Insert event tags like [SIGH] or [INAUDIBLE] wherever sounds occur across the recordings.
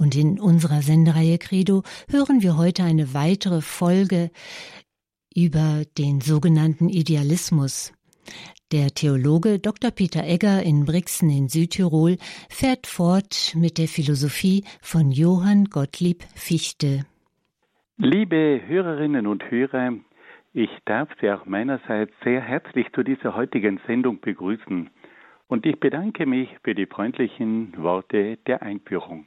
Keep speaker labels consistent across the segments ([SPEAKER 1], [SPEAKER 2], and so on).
[SPEAKER 1] Und in unserer Sendereihe Credo hören wir heute eine weitere Folge über den sogenannten Idealismus. Der Theologe Dr. Peter Egger in Brixen in Südtirol fährt fort mit der Philosophie von Johann Gottlieb Fichte.
[SPEAKER 2] Liebe Hörerinnen und Hörer, ich darf Sie auch meinerseits sehr herzlich zu dieser heutigen Sendung begrüßen und ich bedanke mich für die freundlichen Worte der Einführung.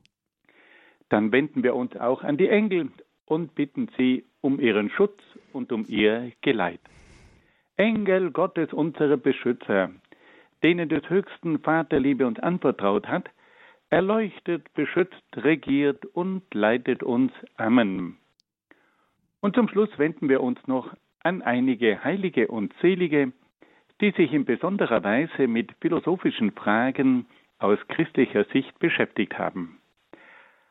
[SPEAKER 2] Dann wenden wir uns auch an die Engel und bitten sie um ihren Schutz und um ihr Geleit. Engel Gottes, unsere Beschützer, denen des höchsten Vaterliebe uns anvertraut hat, erleuchtet, beschützt, regiert und leitet uns. Amen. Und zum Schluss wenden wir uns noch an einige Heilige und Selige, die sich in besonderer Weise mit philosophischen Fragen aus christlicher Sicht beschäftigt haben.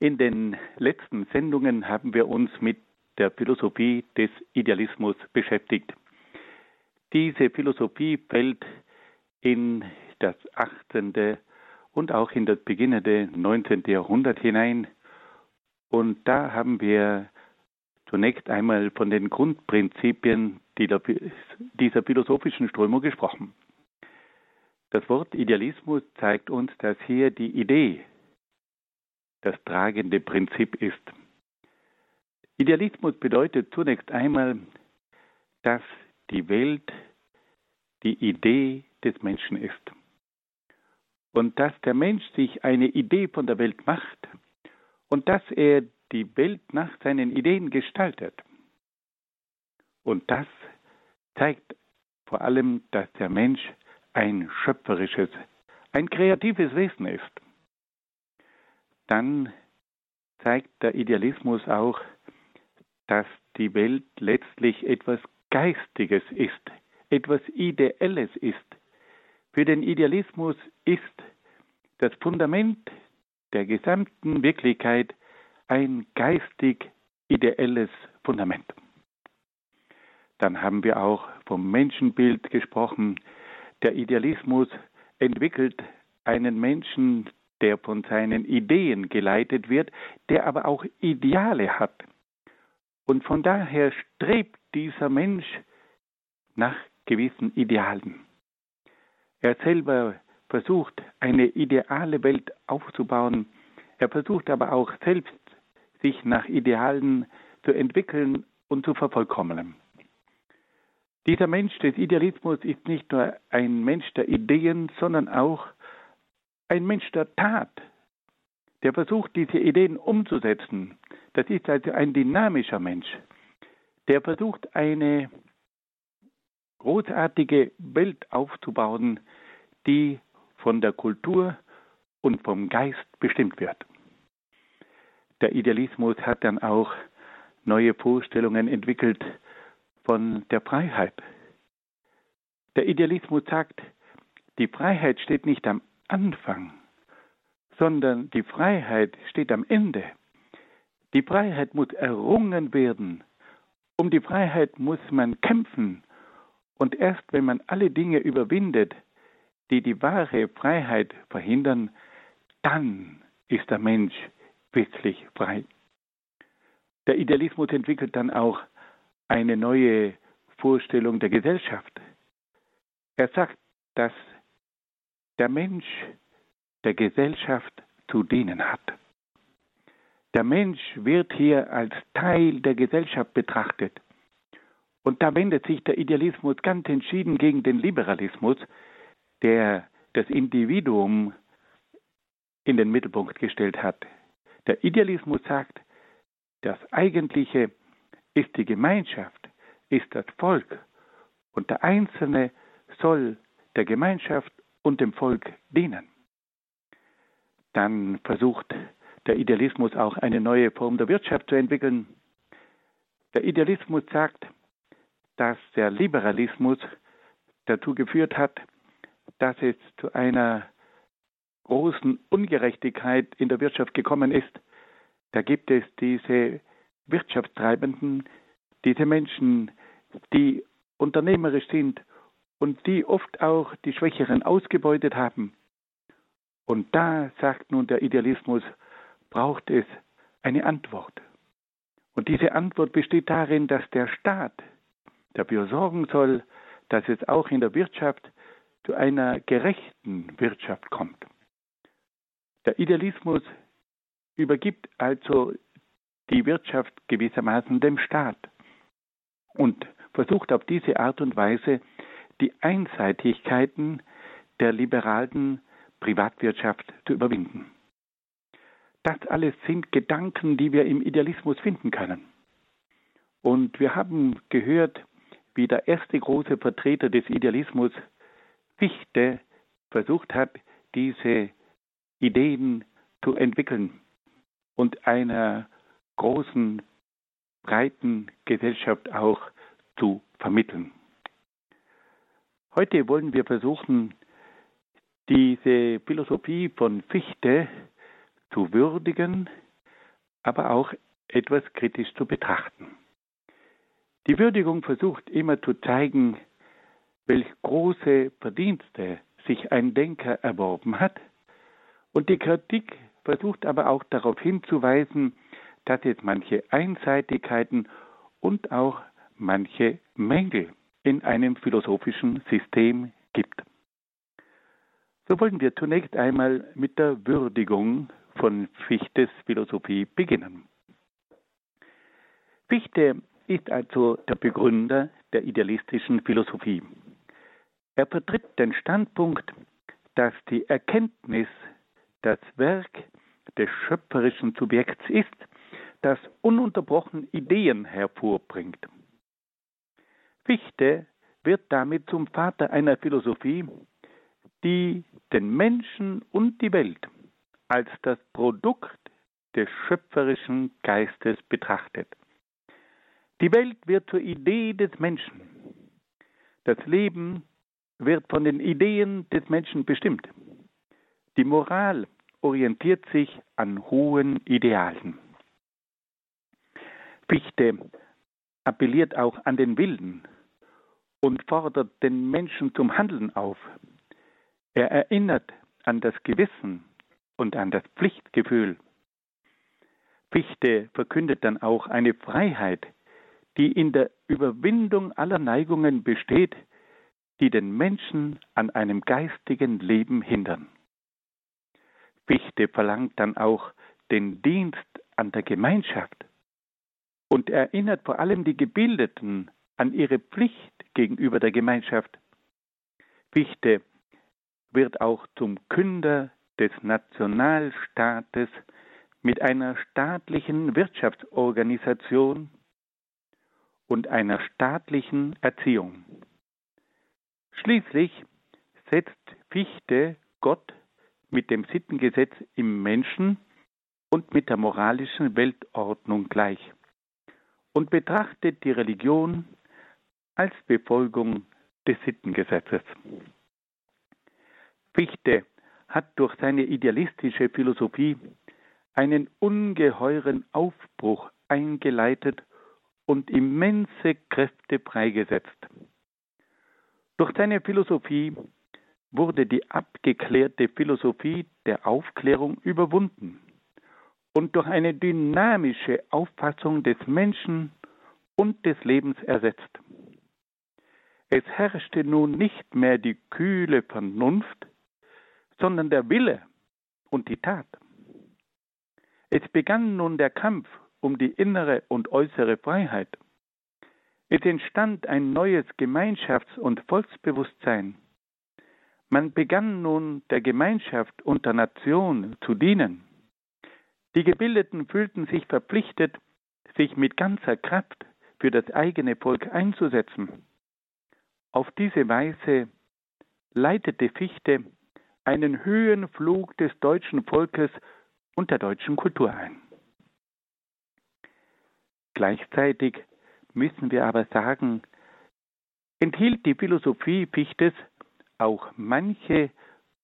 [SPEAKER 2] in den letzten Sendungen haben wir uns mit der Philosophie des Idealismus beschäftigt. Diese Philosophie fällt in das 18. und auch in das beginnende 19. Jahrhundert hinein. Und da haben wir zunächst einmal von den Grundprinzipien dieser philosophischen Strömung gesprochen. Das Wort Idealismus zeigt uns, dass hier die Idee das tragende Prinzip ist. Idealismus bedeutet zunächst einmal, dass die Welt die Idee des Menschen ist. Und dass der Mensch sich eine Idee von der Welt macht und dass er die Welt nach seinen Ideen gestaltet. Und das zeigt vor allem, dass der Mensch ein schöpferisches, ein kreatives Wesen ist dann zeigt der Idealismus auch, dass die Welt letztlich etwas Geistiges ist, etwas Ideelles ist. Für den Idealismus ist das Fundament der gesamten Wirklichkeit ein geistig ideelles Fundament. Dann haben wir auch vom Menschenbild gesprochen. Der Idealismus entwickelt einen Menschen, der von seinen Ideen geleitet wird, der aber auch Ideale hat. Und von daher strebt dieser Mensch nach gewissen Idealen. Er selber versucht, eine ideale Welt aufzubauen. Er versucht aber auch selbst, sich nach Idealen zu entwickeln und zu vervollkommnen. Dieser Mensch des Idealismus ist nicht nur ein Mensch der Ideen, sondern auch ein Mensch der Tat, der versucht, diese Ideen umzusetzen. Das ist also ein dynamischer Mensch, der versucht, eine großartige Welt aufzubauen, die von der Kultur und vom Geist bestimmt wird. Der Idealismus hat dann auch neue Vorstellungen entwickelt von der Freiheit. Der Idealismus sagt, die Freiheit steht nicht am Anfang, sondern die Freiheit steht am Ende. Die Freiheit muss errungen werden. Um die Freiheit muss man kämpfen. Und erst wenn man alle Dinge überwindet, die die wahre Freiheit verhindern, dann ist der Mensch wirklich frei. Der Idealismus entwickelt dann auch eine neue Vorstellung der Gesellschaft. Er sagt, dass der Mensch der Gesellschaft zu dienen hat. Der Mensch wird hier als Teil der Gesellschaft betrachtet. Und da wendet sich der Idealismus ganz entschieden gegen den Liberalismus, der das Individuum in den Mittelpunkt gestellt hat. Der Idealismus sagt, das Eigentliche ist die Gemeinschaft, ist das Volk und der Einzelne soll der Gemeinschaft und dem Volk dienen. Dann versucht der Idealismus auch eine neue Form der Wirtschaft zu entwickeln. Der Idealismus sagt, dass der Liberalismus dazu geführt hat, dass es zu einer großen Ungerechtigkeit in der Wirtschaft gekommen ist. Da gibt es diese Wirtschaftstreibenden, diese Menschen, die unternehmerisch sind und die oft auch die Schwächeren ausgebeutet haben. Und da sagt nun der Idealismus, braucht es eine Antwort. Und diese Antwort besteht darin, dass der Staat dafür sorgen soll, dass es auch in der Wirtschaft zu einer gerechten Wirtschaft kommt. Der Idealismus übergibt also die Wirtschaft gewissermaßen dem Staat und versucht auf diese Art und Weise die Einseitigkeiten der liberalen Privatwirtschaft zu überwinden. Das alles sind Gedanken, die wir im Idealismus finden können. Und wir haben gehört, wie der erste große Vertreter des Idealismus, Fichte, versucht hat, diese Ideen zu entwickeln und einer großen, breiten Gesellschaft auch zu vermitteln. Heute wollen wir versuchen, diese Philosophie von Fichte zu würdigen, aber auch etwas kritisch zu betrachten. Die Würdigung versucht immer zu zeigen, welch große Verdienste sich ein Denker erworben hat, und die Kritik versucht aber auch darauf hinzuweisen, dass es manche Einseitigkeiten und auch manche Mängel in einem philosophischen System gibt. So wollen wir zunächst einmal mit der Würdigung von Fichtes Philosophie beginnen. Fichte ist also der Begründer der idealistischen Philosophie. Er vertritt den Standpunkt, dass die Erkenntnis das Werk des schöpferischen Subjekts ist, das ununterbrochen Ideen hervorbringt. Fichte wird damit zum Vater einer Philosophie, die den Menschen und die Welt als das Produkt des schöpferischen Geistes betrachtet. Die Welt wird zur Idee des Menschen. Das Leben wird von den Ideen des Menschen bestimmt. Die Moral orientiert sich an hohen Idealen. Fichte appelliert auch an den Willen und fordert den Menschen zum Handeln auf. Er erinnert an das Gewissen und an das Pflichtgefühl. Fichte verkündet dann auch eine Freiheit, die in der Überwindung aller Neigungen besteht, die den Menschen an einem geistigen Leben hindern. Fichte verlangt dann auch den Dienst an der Gemeinschaft und erinnert vor allem die Gebildeten an ihre Pflicht gegenüber der Gemeinschaft. Fichte wird auch zum Künder des Nationalstaates mit einer staatlichen Wirtschaftsorganisation und einer staatlichen Erziehung. Schließlich setzt Fichte Gott mit dem Sittengesetz im Menschen und mit der moralischen Weltordnung gleich und betrachtet die Religion als Befolgung des Sittengesetzes. Fichte hat durch seine idealistische Philosophie einen ungeheuren Aufbruch eingeleitet und immense Kräfte freigesetzt. Durch seine Philosophie wurde die abgeklärte Philosophie der Aufklärung überwunden und durch eine dynamische Auffassung des Menschen und des Lebens ersetzt. Es herrschte nun nicht mehr die kühle Vernunft, sondern der Wille und die Tat. Es begann nun der Kampf um die innere und äußere Freiheit. Es entstand ein neues Gemeinschafts- und Volksbewusstsein. Man begann nun der Gemeinschaft und der Nation zu dienen. Die Gebildeten fühlten sich verpflichtet, sich mit ganzer Kraft für das eigene Volk einzusetzen. Auf diese Weise leitete Fichte einen Höhenflug des deutschen Volkes und der deutschen Kultur ein. Gleichzeitig müssen wir aber sagen, enthielt die Philosophie Fichtes auch manche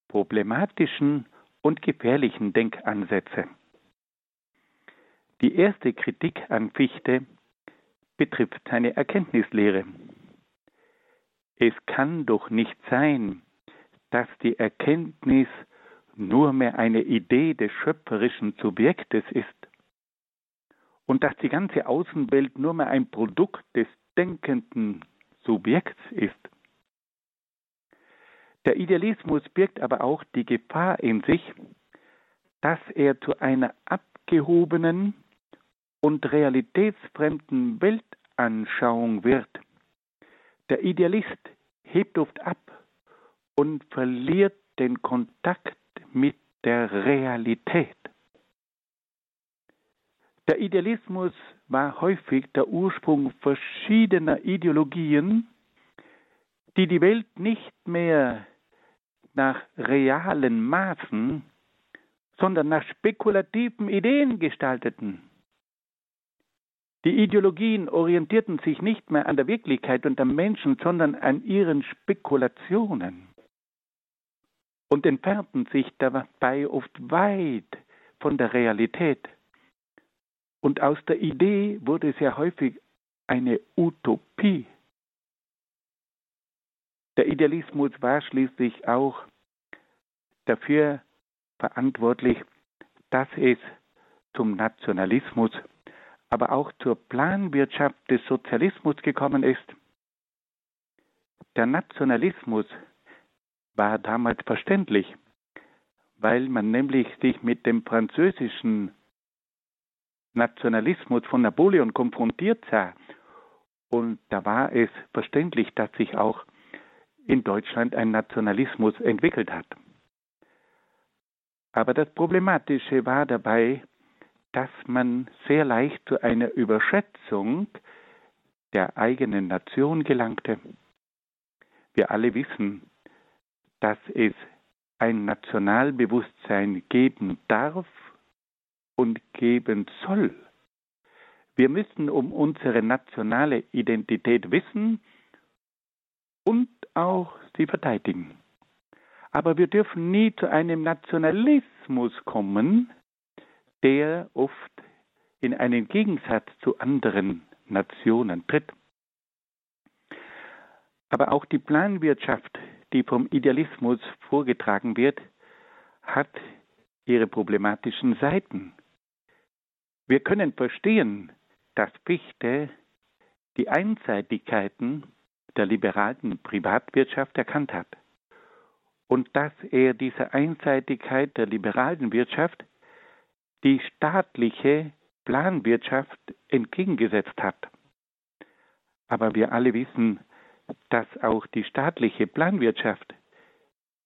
[SPEAKER 2] problematischen und gefährlichen Denkansätze. Die erste Kritik an Fichte betrifft seine Erkenntnislehre. Es kann doch nicht sein, dass die Erkenntnis nur mehr eine Idee des schöpferischen Subjektes ist und dass die ganze Außenwelt nur mehr ein Produkt des denkenden Subjekts ist. Der Idealismus birgt aber auch die Gefahr in sich, dass er zu einer abgehobenen und realitätsfremden Weltanschauung wird. Der Idealist hebt oft ab und verliert den Kontakt mit der Realität. Der Idealismus war häufig der Ursprung verschiedener Ideologien, die die Welt nicht mehr nach realen Maßen, sondern nach spekulativen Ideen gestalteten. Die Ideologien orientierten sich nicht mehr an der Wirklichkeit und am Menschen, sondern an ihren Spekulationen und entfernten sich dabei oft weit von der Realität. Und aus der Idee wurde sehr häufig eine Utopie. Der Idealismus war schließlich auch dafür verantwortlich, dass es zum Nationalismus, aber auch zur Planwirtschaft des Sozialismus gekommen ist. Der Nationalismus war damals verständlich, weil man nämlich sich mit dem französischen Nationalismus von Napoleon konfrontiert sah. Und da war es verständlich, dass sich auch in Deutschland ein Nationalismus entwickelt hat. Aber das Problematische war dabei, dass man sehr leicht zu einer Überschätzung der eigenen Nation gelangte. Wir alle wissen, dass es ein Nationalbewusstsein geben darf und geben soll. Wir müssen um unsere nationale Identität wissen und auch sie verteidigen. Aber wir dürfen nie zu einem Nationalismus kommen, der oft in einen Gegensatz zu anderen Nationen tritt. Aber auch die Planwirtschaft, die vom Idealismus vorgetragen wird, hat ihre problematischen Seiten. Wir können verstehen, dass Fichte die Einseitigkeiten der liberalen Privatwirtschaft erkannt hat und dass er dieser Einseitigkeit der liberalen Wirtschaft die staatliche Planwirtschaft entgegengesetzt hat. Aber wir alle wissen, dass auch die staatliche Planwirtschaft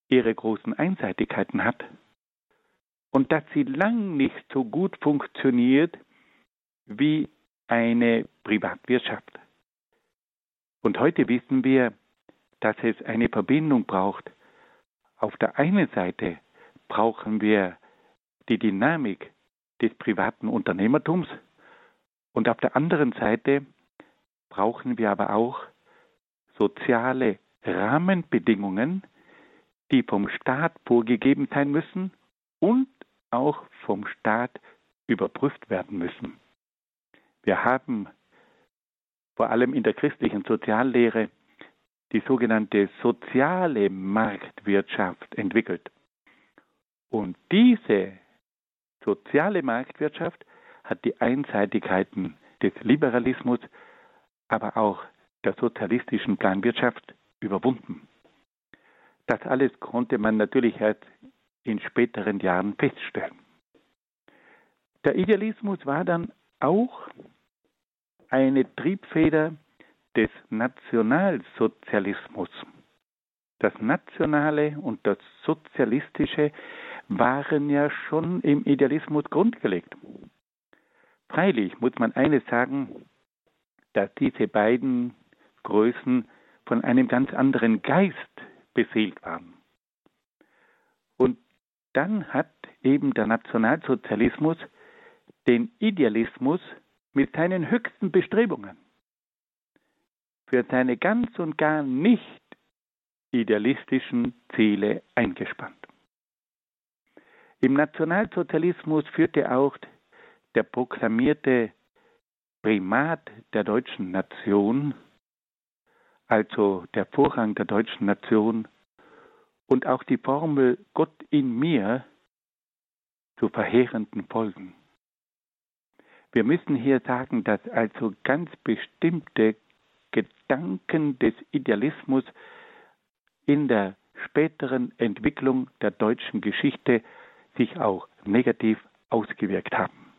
[SPEAKER 2] ihre großen Einseitigkeiten hat und dass sie lang nicht so gut funktioniert wie eine Privatwirtschaft. Und heute wissen wir, dass es eine Verbindung braucht. Auf der einen Seite brauchen wir die Dynamik des privaten Unternehmertums und auf der anderen Seite brauchen wir aber auch soziale Rahmenbedingungen, die vom Staat vorgegeben sein müssen und auch vom Staat überprüft werden müssen. Wir haben vor allem in der christlichen Soziallehre die sogenannte soziale Marktwirtschaft entwickelt. Und diese soziale Marktwirtschaft hat die Einseitigkeiten des Liberalismus, aber auch der sozialistischen Planwirtschaft überwunden. Das alles konnte man natürlich erst in späteren Jahren feststellen. Der Idealismus war dann auch eine Triebfeder des Nationalsozialismus. Das Nationale und das Sozialistische waren ja schon im Idealismus grundgelegt. Freilich muss man eines sagen, dass diese beiden Größen von einem ganz anderen Geist beseelt waren. Und dann hat eben der Nationalsozialismus den Idealismus mit seinen höchsten Bestrebungen für seine ganz und gar nicht idealistischen Ziele eingespannt. Im Nationalsozialismus führte auch der proklamierte Primat der deutschen Nation, also der Vorrang der deutschen Nation und auch die Formel Gott in mir zu verheerenden Folgen. Wir müssen hier sagen, dass also ganz bestimmte Gedanken des Idealismus in der späteren Entwicklung der deutschen Geschichte sich auch negativ ausgewirkt haben.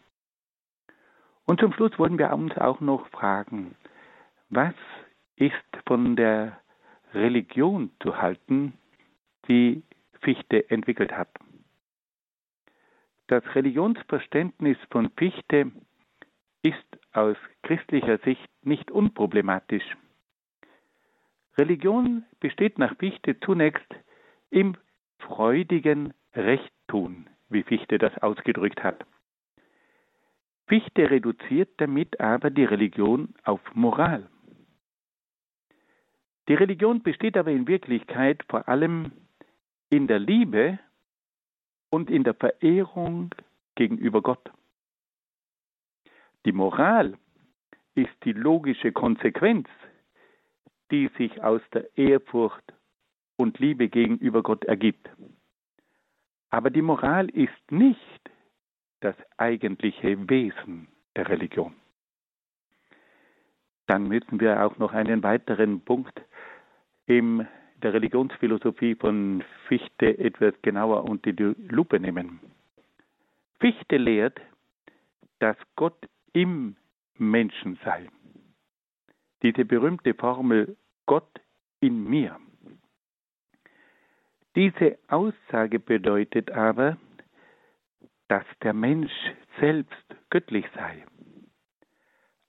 [SPEAKER 2] Und zum Schluss wollen wir uns auch noch fragen, was ist von der Religion zu halten, die Fichte entwickelt hat. Das Religionsverständnis von Fichte ist aus christlicher Sicht nicht unproblematisch. Religion besteht nach Fichte zunächst im freudigen Rechttun, wie Fichte das ausgedrückt hat. Fichte reduziert damit aber die Religion auf Moral. Die Religion besteht aber in Wirklichkeit vor allem in der Liebe und in der Verehrung gegenüber Gott. Die Moral ist die logische Konsequenz, die sich aus der Ehrfurcht und Liebe gegenüber Gott ergibt. Aber die Moral ist nicht das eigentliche Wesen der Religion. Dann müssen wir auch noch einen weiteren Punkt in der Religionsphilosophie von Fichte etwas genauer unter die Lupe nehmen. Fichte lehrt, dass Gott im Menschen sei. Diese berühmte Formel Gott in mir. Diese Aussage bedeutet aber, dass der Mensch selbst göttlich sei.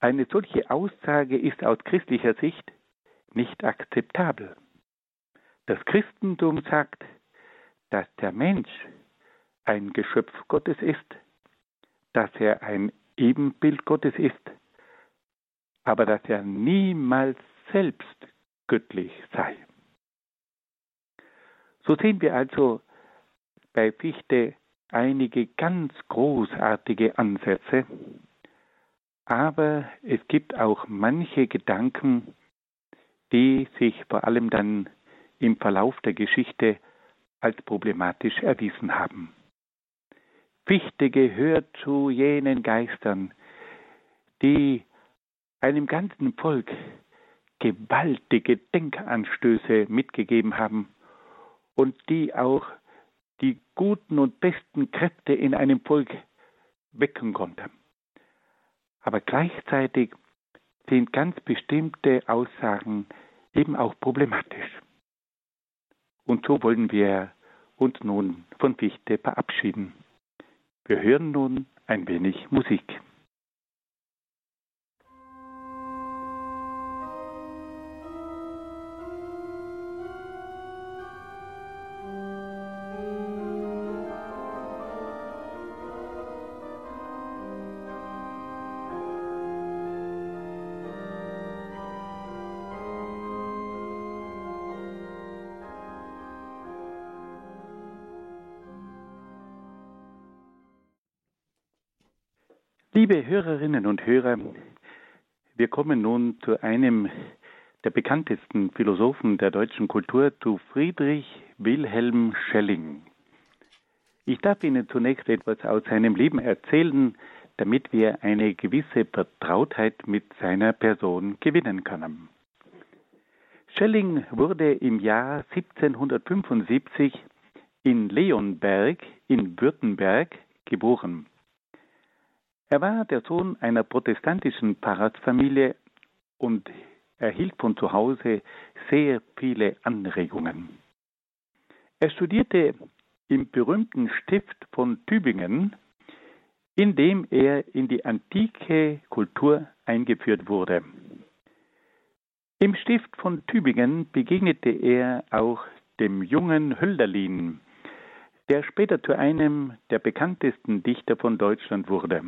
[SPEAKER 2] Eine solche Aussage ist aus christlicher Sicht nicht akzeptabel. Das Christentum sagt, dass der Mensch ein Geschöpf Gottes ist, dass er ein Ebenbild Gottes ist, aber dass er niemals selbst göttlich sei. So sehen wir also bei Fichte einige ganz großartige Ansätze, aber es gibt auch manche Gedanken, die sich vor allem dann im Verlauf der Geschichte als problematisch erwiesen haben. Fichte gehört zu jenen Geistern, die einem ganzen Volk gewaltige Denkanstöße mitgegeben haben und die auch die guten und besten Kräfte in einem Volk wecken konnten. Aber gleichzeitig sind ganz bestimmte Aussagen eben auch problematisch. Und so wollen wir uns nun von Fichte verabschieden. Wir hören nun ein wenig Musik. Und Hörer, wir kommen nun zu einem der bekanntesten Philosophen der deutschen Kultur, zu Friedrich Wilhelm Schelling. Ich darf Ihnen zunächst etwas aus seinem Leben erzählen, damit wir eine gewisse Vertrautheit mit seiner Person gewinnen können. Schelling wurde im Jahr 1775 in Leonberg in Württemberg geboren. Er war der Sohn einer protestantischen Pfarrersfamilie und erhielt von zu Hause sehr viele Anregungen. Er studierte im berühmten Stift von Tübingen, in dem er in die antike Kultur eingeführt wurde. Im Stift von Tübingen begegnete er auch dem jungen Hölderlin, der später zu einem der bekanntesten Dichter von Deutschland wurde.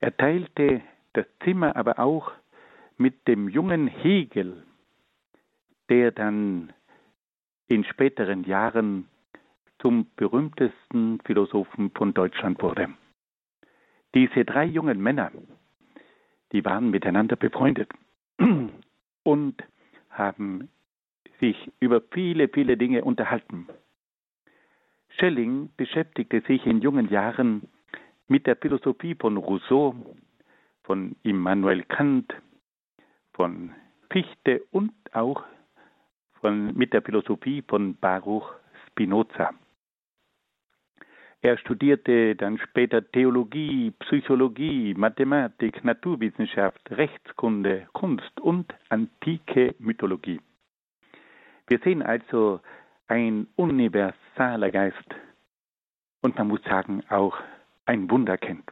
[SPEAKER 2] Er teilte das Zimmer aber auch mit dem jungen Hegel, der dann in späteren Jahren zum berühmtesten Philosophen von Deutschland wurde. Diese drei jungen Männer, die waren miteinander befreundet [CLEARS THROAT] und haben sich über viele, viele Dinge unterhalten. Schelling beschäftigte sich in jungen Jahren mit der Philosophie von Rousseau, von Immanuel Kant, von Fichte und auch von, mit der Philosophie von Baruch Spinoza. Er studierte dann später Theologie, Psychologie, Mathematik, Naturwissenschaft, Rechtskunde, Kunst und antike Mythologie. Wir sehen also ein universaler Geist und man muss sagen auch ein Wunderkind.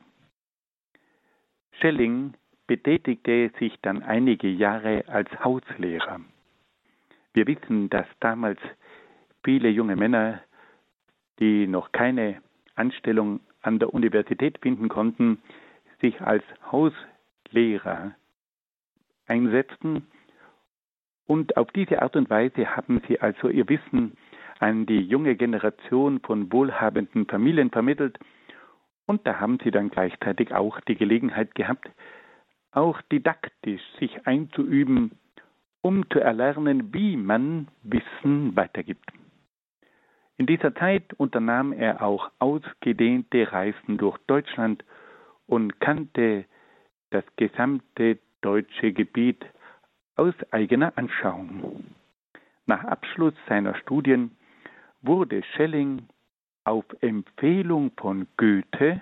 [SPEAKER 2] Schelling betätigte sich dann einige Jahre als Hauslehrer. Wir wissen, dass damals viele junge Männer, die noch keine Anstellung an der Universität finden konnten, sich als Hauslehrer einsetzten. Und auf diese Art und Weise haben sie also ihr Wissen an die junge Generation von wohlhabenden Familien vermittelt und da haben sie dann gleichzeitig auch die Gelegenheit gehabt, auch didaktisch sich einzuüben, um zu erlernen, wie man Wissen weitergibt. In dieser Zeit unternahm er auch ausgedehnte Reisen durch Deutschland und kannte das gesamte deutsche Gebiet aus eigener Anschauung. Nach Abschluss seiner Studien wurde Schelling auf Empfehlung von Goethe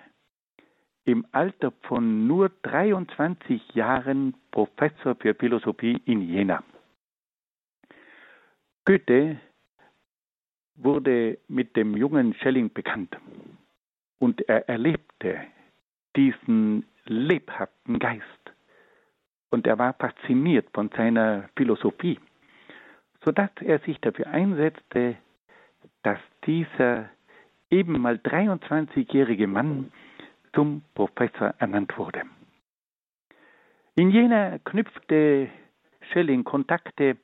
[SPEAKER 2] im Alter von nur 23 Jahren Professor für Philosophie in Jena. Goethe wurde mit dem jungen Schelling bekannt und er erlebte diesen lebhaften Geist und er war fasziniert von seiner Philosophie, sodass er sich dafür einsetzte, dass dieser eben mal 23-jährige Mann zum Professor ernannt wurde. In Jena knüpfte Schelling Kontakte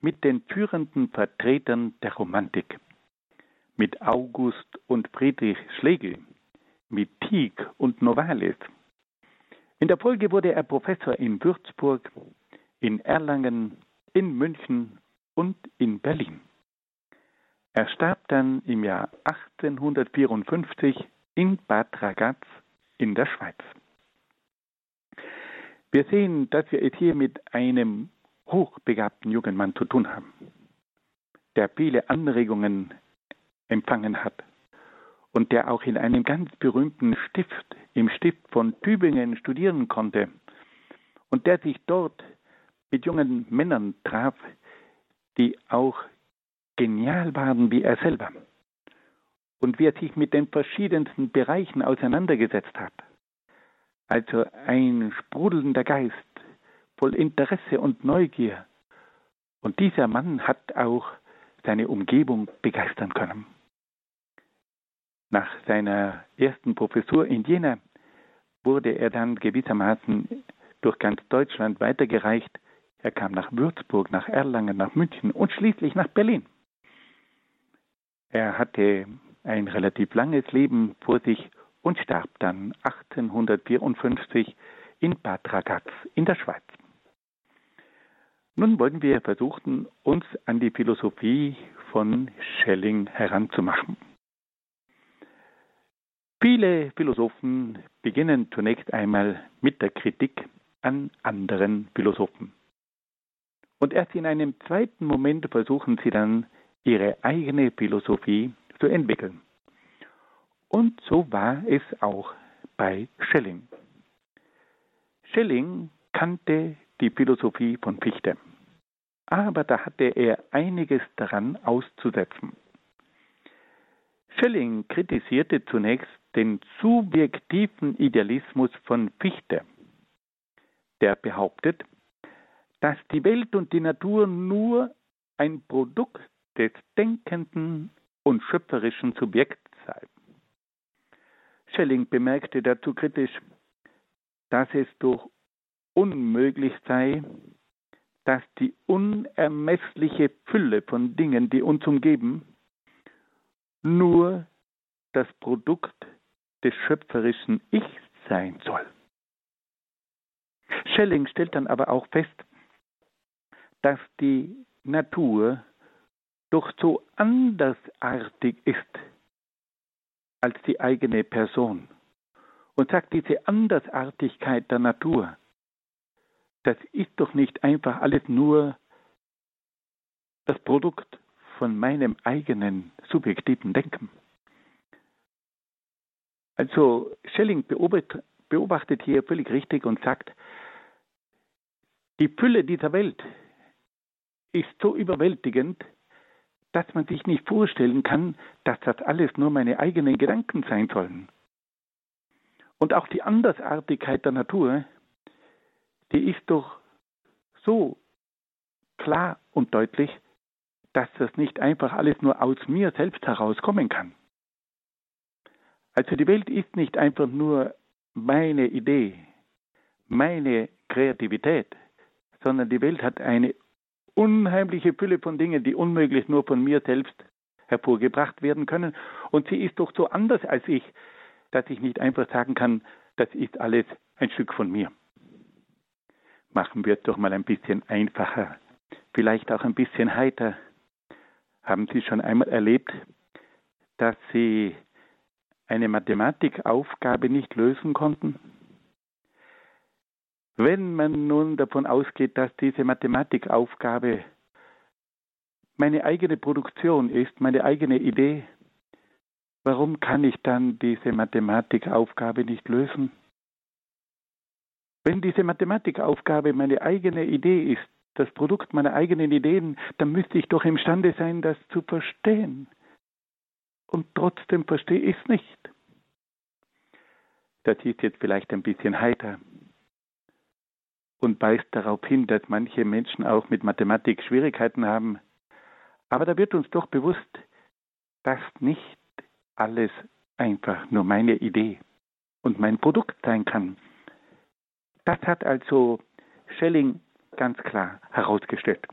[SPEAKER 2] mit den führenden Vertretern der Romantik, mit August und Friedrich Schlegel, mit Tieck und Novalis. In der Folge wurde er Professor in Würzburg, in Erlangen, in München und in Berlin. Er starb dann im Jahr 1854 in Bad Ragaz in der Schweiz. Wir sehen, dass wir es hier mit einem hochbegabten jungen Mann zu tun haben, der viele Anregungen empfangen hat und der auch in einem ganz berühmten Stift, im Stift von Tübingen studieren konnte und der sich dort mit jungen Männern traf, die auch genial waren wie er selber und wie er sich mit den verschiedensten Bereichen auseinandergesetzt hat. Also ein sprudelnder Geist, voll Interesse und Neugier. Und dieser Mann hat auch seine Umgebung begeistern können. Nach seiner ersten Professur in Jena wurde er dann gewissermaßen durch ganz Deutschland weitergereicht. Er kam nach Würzburg, nach Erlangen, nach München und schließlich nach Berlin. Er hatte ein relativ langes Leben vor sich und starb dann 1854 in Bad Ragaz in der Schweiz. Nun wollen wir versuchen, uns an die Philosophie von Schelling heranzumachen. Viele Philosophen beginnen zunächst einmal mit der Kritik an anderen Philosophen. Und erst in einem zweiten Moment versuchen sie dann, ihre eigene Philosophie zu entwickeln. Und so war es auch bei Schelling. Schelling kannte die Philosophie von Fichte, aber da hatte er einiges daran auszusetzen. Schelling kritisierte zunächst den subjektiven Idealismus von Fichte, der behauptet, dass die Welt und die Natur nur ein Produkt des denkenden und schöpferischen Subjekts sei. Schelling bemerkte dazu kritisch, dass es doch unmöglich sei, dass die unermessliche Fülle von Dingen, die uns umgeben, nur das Produkt des schöpferischen Ichs sein soll. Schelling stellt dann aber auch fest, dass die Natur doch so andersartig ist als die eigene Person und sagt, diese Andersartigkeit der Natur, das ist doch nicht einfach alles nur das Produkt von meinem eigenen subjektiven Denken. Also Schelling beobachtet hier völlig richtig und sagt, die Fülle dieser Welt ist so überwältigend, dass man sich nicht vorstellen kann, dass das alles nur meine eigenen Gedanken sein sollen. Und auch die Andersartigkeit der Natur, die ist doch so klar und deutlich, dass das nicht einfach alles nur aus mir selbst herauskommen kann. Also die Welt ist nicht einfach nur meine Idee, meine Kreativität, sondern die Welt hat eine unheimliche Fülle von Dingen, die unmöglich nur von mir selbst hervorgebracht werden können. Und sie ist doch so anders als ich, dass ich nicht einfach sagen kann, das ist alles ein Stück von mir. Machen wir es doch mal ein bisschen einfacher, vielleicht auch ein bisschen heiter. Haben Sie schon einmal erlebt, dass Sie eine Mathematikaufgabe nicht lösen konnten? Wenn man nun davon ausgeht, dass diese Mathematikaufgabe meine eigene Produktion ist, meine eigene Idee, warum kann ich dann diese Mathematikaufgabe nicht lösen? Wenn diese Mathematikaufgabe meine eigene Idee ist, das Produkt meiner eigenen Ideen, dann müsste ich doch imstande sein, das zu verstehen. Und trotzdem verstehe ich es nicht. Das ist jetzt vielleicht ein bisschen heiter und weist darauf hin, dass manche Menschen auch mit Mathematik Schwierigkeiten haben. Aber da wird uns doch bewusst, dass nicht alles einfach nur meine Idee und mein Produkt sein kann. Das hat also Schelling ganz klar herausgestellt.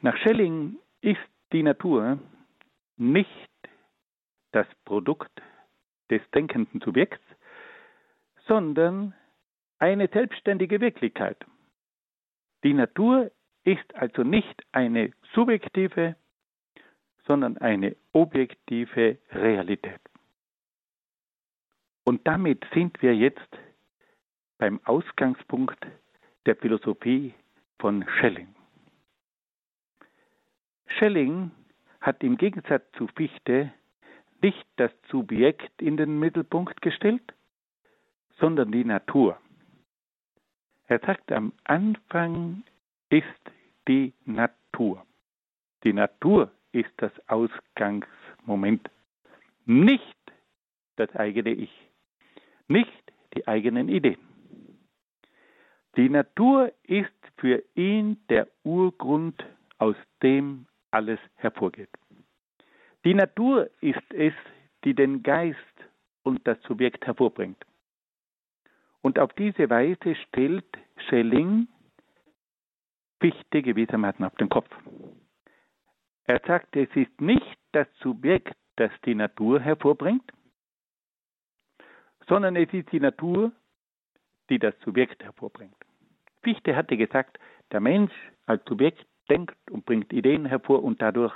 [SPEAKER 2] Nach Schelling ist die Natur nicht das Produkt des denkenden Subjekts, sondern eine selbstständige Wirklichkeit. Die Natur ist also nicht eine subjektive, sondern eine objektive Realität. Und damit sind wir jetzt beim Ausgangspunkt der Philosophie von Schelling. Schelling hat im Gegensatz zu Fichte nicht das Subjekt in den Mittelpunkt gestellt, sondern die Natur. Er sagt, am Anfang ist die Natur. Die Natur ist das Ausgangsmoment, nicht das eigene Ich, nicht die eigenen Ideen. Die Natur ist für ihn der Urgrund, aus dem alles hervorgeht. Die Natur ist es, die den Geist und das Subjekt hervorbringt. Und auf diese Weise stellt Schelling Fichte gewissermaßen auf den Kopf. Er sagt, es ist nicht das Subjekt, das die Natur hervorbringt, sondern es ist die Natur, die das Subjekt hervorbringt. Fichte hatte gesagt, der Mensch als Subjekt denkt und bringt Ideen hervor und dadurch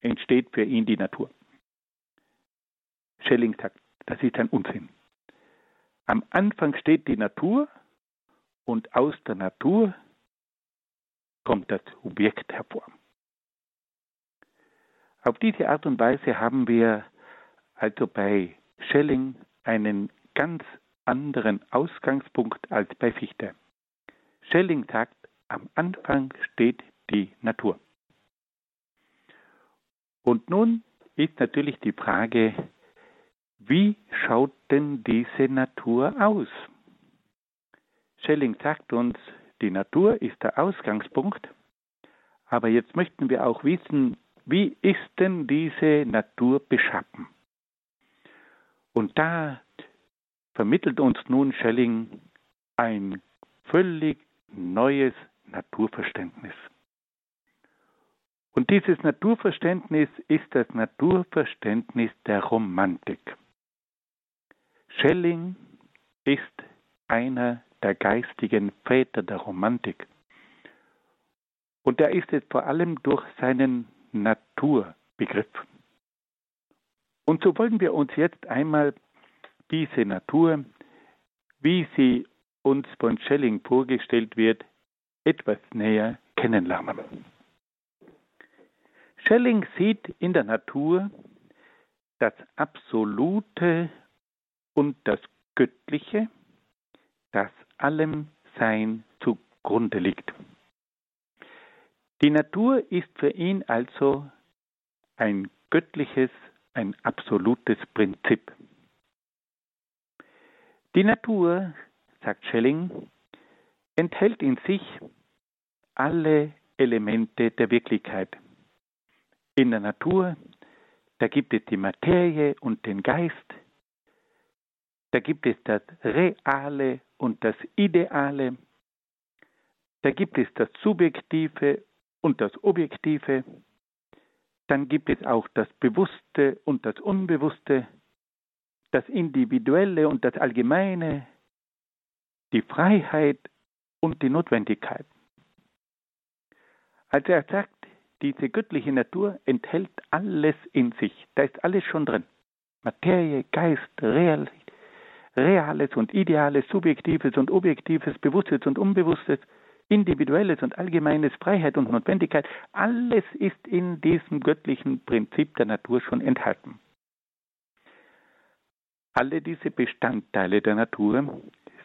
[SPEAKER 2] entsteht für ihn die Natur. Schelling sagt, das ist ein Unsinn. Am Anfang steht die Natur und aus der Natur kommt das Objekt hervor. Auf diese Art und Weise haben wir also bei Schelling einen ganz anderen Ausgangspunkt als bei Fichte. Schelling sagt, am Anfang steht die Natur. Und nun ist natürlich die Frage, wie schaut denn diese Natur aus? Schelling sagt uns, die Natur ist der Ausgangspunkt, aber jetzt möchten wir auch wissen, wie ist denn diese Natur beschaffen? Und da vermittelt uns nun Schelling ein völlig neues Naturverständnis. Und dieses Naturverständnis ist das Naturverständnis der Romantik. Schelling ist einer der geistigen Väter der Romantik. Und er ist es vor allem durch seinen Naturbegriff. Und so wollen wir uns jetzt einmal diese Natur, wie sie uns von Schelling vorgestellt wird, etwas näher kennenlernen. Schelling sieht in der Natur das Absolute und das Göttliche, das allem Sein zugrunde liegt. Die Natur ist für ihn also ein göttliches, ein absolutes Prinzip. Die Natur, sagt Schelling, enthält in sich alle Elemente der Wirklichkeit. In der Natur, da gibt es die Materie und den Geist, da gibt es das Reale und das Ideale, da gibt es das Subjektive und das Objektive, dann gibt es auch das Bewusste und das Unbewusste, das Individuelle und das Allgemeine, die Freiheit und die Notwendigkeit. Also er sagt, diese göttliche Natur enthält alles in sich. Da ist alles schon drin. Materie, Geist, Real, Reales und Ideales, Subjektives und Objektives, Bewusstes und Unbewusstes, Individuelles und Allgemeines, Freiheit und Notwendigkeit, alles ist in diesem göttlichen Prinzip der Natur schon enthalten. Alle diese Bestandteile der Natur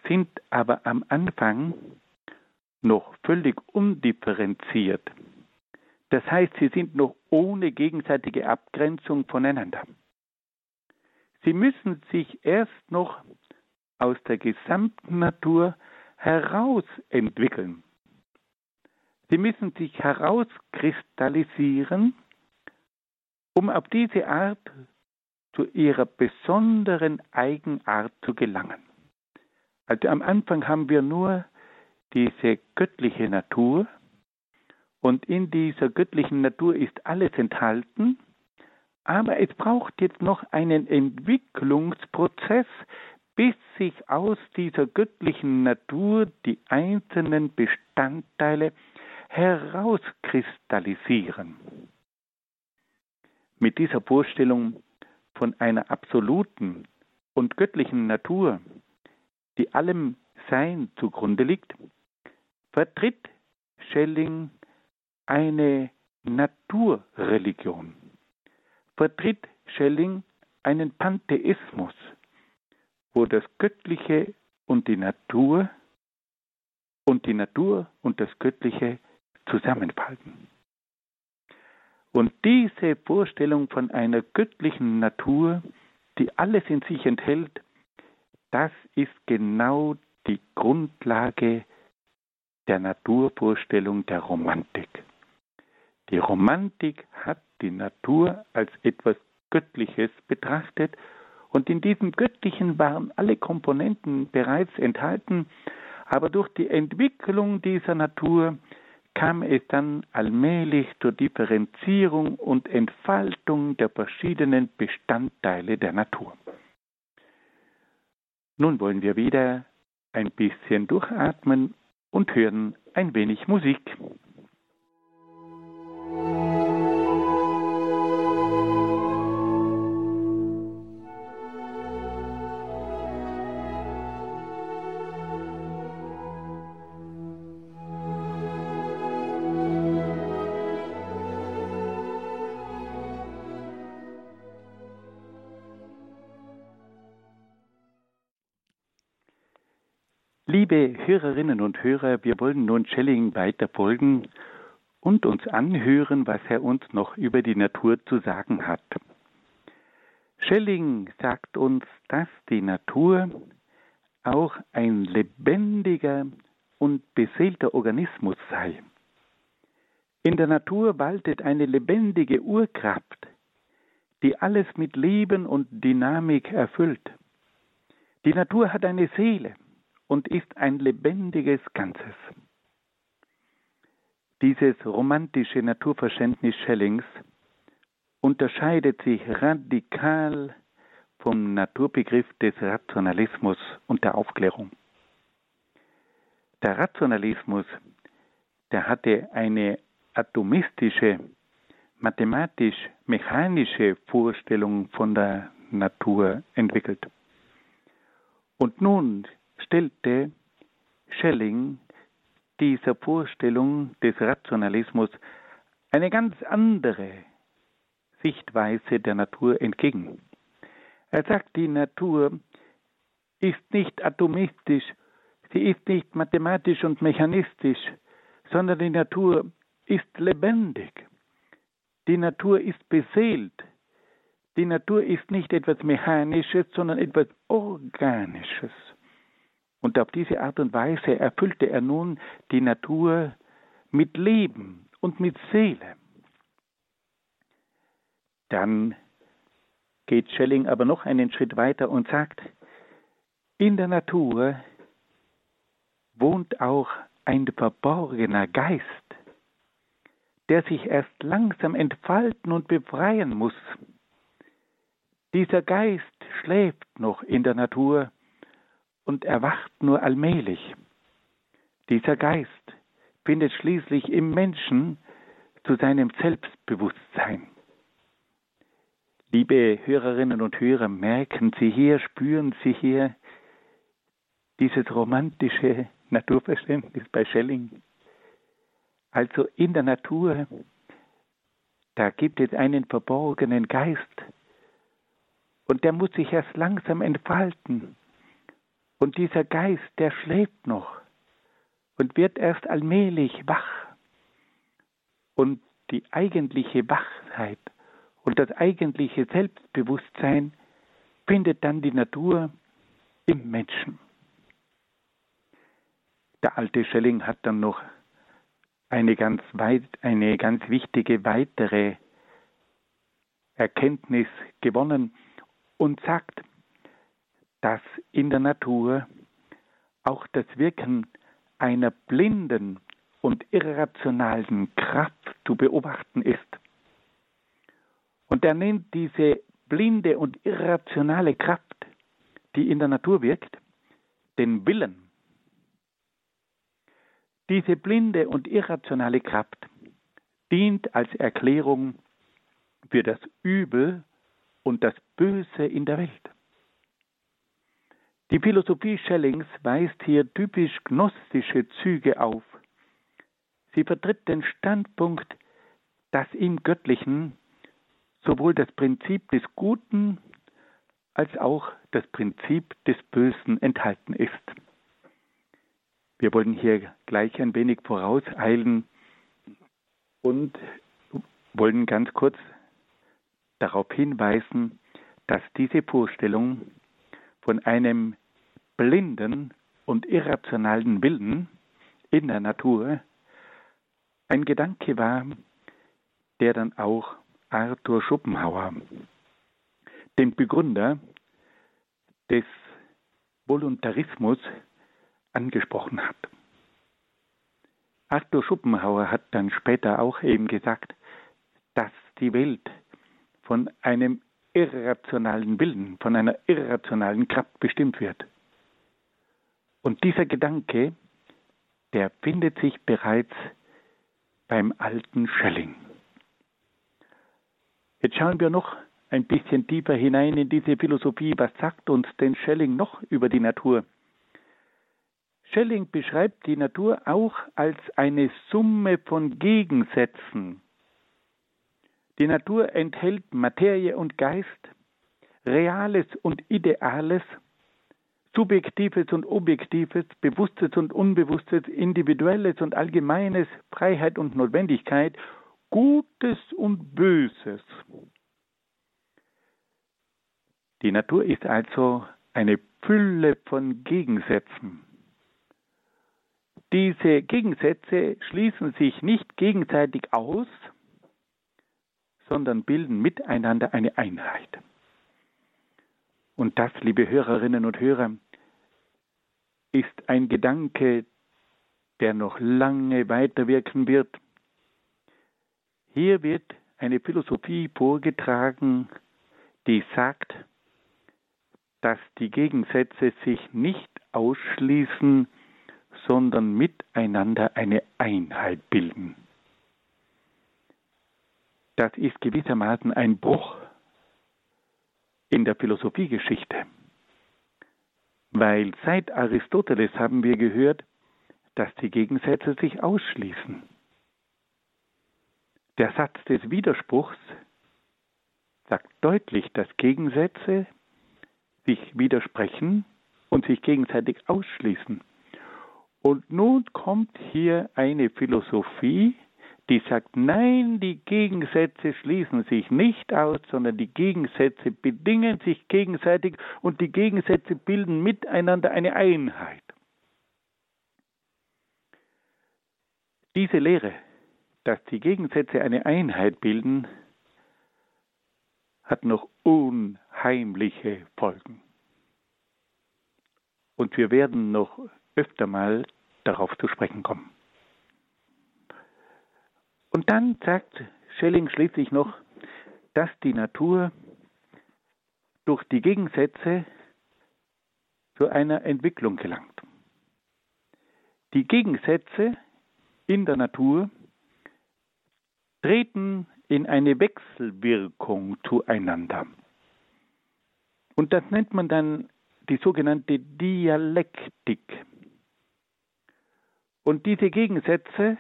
[SPEAKER 2] sind aber am Anfang noch völlig undifferenziert. Das heißt, sie sind noch ohne gegenseitige Abgrenzung voneinander. Sie müssen sich erst noch aus der gesamten Natur herausentwickeln. Sie müssen sich herauskristallisieren, um auf diese Art zu ihrer besonderen Eigenart zu gelangen. Also am Anfang haben wir nur diese göttliche Natur und in dieser göttlichen Natur ist alles enthalten, aber es braucht jetzt noch einen Entwicklungsprozess, bis sich aus dieser göttlichen Natur die einzelnen Bestandteile herauskristallisieren. Mit dieser Vorstellung von einer absoluten und göttlichen Natur, die allem Sein zugrunde liegt, vertritt Schelling eine Naturreligion, vertritt Schelling einen Pantheismus, wo das Göttliche und die Natur und die Natur und das Göttliche zusammenfallen. Und diese Vorstellung von einer göttlichen Natur, die alles in sich enthält, das ist genau die Grundlage der Naturvorstellung der Romantik. Die Romantik hat die Natur als etwas Göttliches betrachtet und in diesem Göttlichen waren alle Komponenten bereits enthalten, aber durch die Entwicklung dieser Natur kam es dann allmählich zur Differenzierung und Entfaltung der verschiedenen Bestandteile der Natur. Nun wollen wir wieder ein bisschen durchatmen und hören ein wenig Musik. Hörerinnen und Hörer, wir wollen nun Schelling weiter folgen und uns anhören, was er uns noch über die Natur zu sagen hat. Schelling sagt uns, dass die Natur auch ein lebendiger und beseelter Organismus sei. In der Natur waltet eine lebendige Urkraft, die alles mit Leben und Dynamik erfüllt. Die Natur hat eine Seele und ist ein lebendiges Ganzes. Dieses romantische Naturverständnis Schellings unterscheidet sich radikal vom Naturbegriff des Rationalismus und der Aufklärung. Der Rationalismus, der hatte eine atomistische, mathematisch-mechanische Vorstellung von der Natur entwickelt. Und nun stellte Schelling dieser Vorstellung des Rationalismus eine ganz andere Sichtweise der Natur entgegen. Er sagt, die Natur ist nicht atomistisch, sie ist nicht mathematisch und mechanistisch, sondern die Natur ist lebendig. Die Natur ist beseelt. Die Natur ist nicht etwas Mechanisches, sondern etwas Organisches. Und auf diese Art und Weise erfüllte er nun die Natur mit Leben und mit Seele. Dann geht Schelling aber noch einen Schritt weiter und sagt, in der Natur wohnt auch ein verborgener Geist, der sich erst langsam entfalten und befreien muss. Dieser Geist schläft noch in der Natur und erwacht nur allmählich. Dieser Geist findet schließlich im Menschen zu seinem Selbstbewusstsein. Liebe Hörerinnen und Hörer, merken Sie hier, spüren Sie hier dieses romantische Naturverständnis bei Schelling. Also in der Natur, da gibt es einen verborgenen Geist und der muss sich erst langsam entfalten. Und dieser Geist, der schläft noch und wird erst allmählich wach. Und die eigentliche Wachheit und das eigentliche Selbstbewusstsein findet dann die Natur im Menschen. Der alte Schelling hat dann noch eine ganz, weit, eine ganz wichtige weitere Erkenntnis gewonnen und sagt, dass in der Natur auch das Wirken einer blinden und irrationalen Kraft zu beobachten ist. Und er nennt diese blinde und irrationale Kraft, die in der Natur wirkt, den Willen. Diese blinde und irrationale Kraft dient als Erklärung für das Übel und das Böse in der Welt. Die Philosophie Schellings weist hier typisch gnostische Züge auf. Sie vertritt den Standpunkt, dass im Göttlichen sowohl das Prinzip des Guten als auch das Prinzip des Bösen enthalten ist. Wir wollen hier gleich ein wenig vorauseilen und wollen ganz kurz darauf hinweisen, dass diese Vorstellung von einem blinden und irrationalen Willen in der Natur ein Gedanke war, der dann auch Arthur Schopenhauer, den Begründer des Voluntarismus, angesprochen hat. Arthur Schopenhauer hat dann später auch eben gesagt, dass die Welt von einem irrationalen Willen, von einer irrationalen Kraft bestimmt wird. Und dieser Gedanke, der findet sich bereits beim alten Schelling. Jetzt schauen wir noch ein bisschen tiefer hinein in diese Philosophie. Was sagt uns denn Schelling noch über die Natur? Schelling beschreibt die Natur auch als eine Summe von Gegensätzen. Die Natur enthält Materie und Geist, Reales und Ideales, Subjektives und Objektives, Bewusstes und Unbewusstes, Individuelles und Allgemeines, Freiheit und Notwendigkeit, Gutes und Böses. Die Natur ist also eine Fülle von Gegensätzen. Diese Gegensätze schließen sich nicht gegenseitig aus, sondern bilden miteinander eine Einheit. Und das, liebe Hörerinnen und Hörer, ist ein Gedanke, der noch lange weiterwirken wird. Hier wird eine Philosophie vorgetragen, die sagt, dass die Gegensätze sich nicht ausschließen, sondern miteinander eine Einheit bilden. Das ist gewissermaßen ein Bruch in der Philosophiegeschichte. Weil seit Aristoteles haben wir gehört, dass die Gegensätze sich ausschließen. Der Satz des Widerspruchs sagt deutlich, dass Gegensätze sich widersprechen und sich gegenseitig ausschließen. Und nun kommt hier eine Philosophie, die sagt, nein, die Gegensätze schließen sich nicht aus, sondern die Gegensätze bedingen sich gegenseitig und die Gegensätze bilden miteinander eine Einheit. Diese Lehre, dass die Gegensätze eine Einheit bilden, hat noch unheimliche Folgen. Und wir werden noch öfter mal darauf zu sprechen kommen. Und dann sagt Schelling schließlich noch, dass die Natur durch die Gegensätze zu einer Entwicklung gelangt. Die Gegensätze in der Natur treten in eine Wechselwirkung zueinander. Und das nennt man dann die sogenannte Dialektik. Und diese Gegensätze